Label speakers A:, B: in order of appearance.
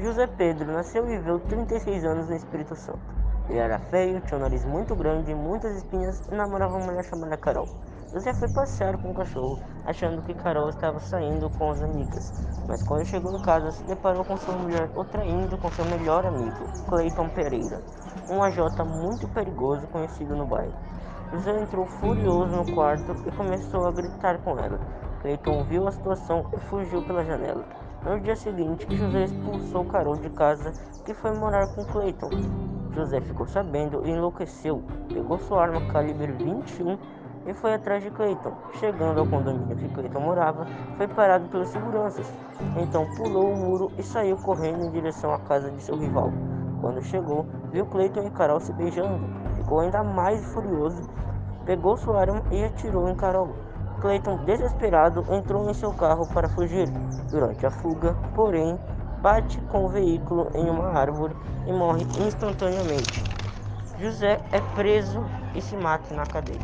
A: José Pedro nasceu e viveu 36 anos no Espírito Santo. Ele era feio, tinha um nariz muito grande, muitas espinhas e namorava uma mulher chamada Carol. José foi passear com o cachorro, achando que Carol estava saindo com as amigas. Mas quando chegou em casa, se deparou com sua mulher o traindo com seu melhor amigo, Cleiton Pereira, um AJ muito perigoso conhecido no bairro. José entrou furioso no quarto e começou a gritar com ela. Cleiton viu a situação e fugiu pela janela. No dia seguinte, José expulsou Carol de casa e foi morar com Cleiton. José ficou sabendo e enlouqueceu. Pegou sua arma calibre 21 e foi atrás de Cleiton. Chegando ao condomínio que Cleiton morava, foi parado pelos seguranças. Então pulou o muro e saiu correndo em direção à casa de seu rival. Quando chegou, viu Cleiton e Carol se beijando. Ficou ainda mais furioso. Pegou sua arma e atirou em Carol. Clayton, desesperado, entrou em seu carro para fugir. Durante a fuga, porém, bate com o veículo em uma árvore e morre instantaneamente. José é preso e se mata na cadeia.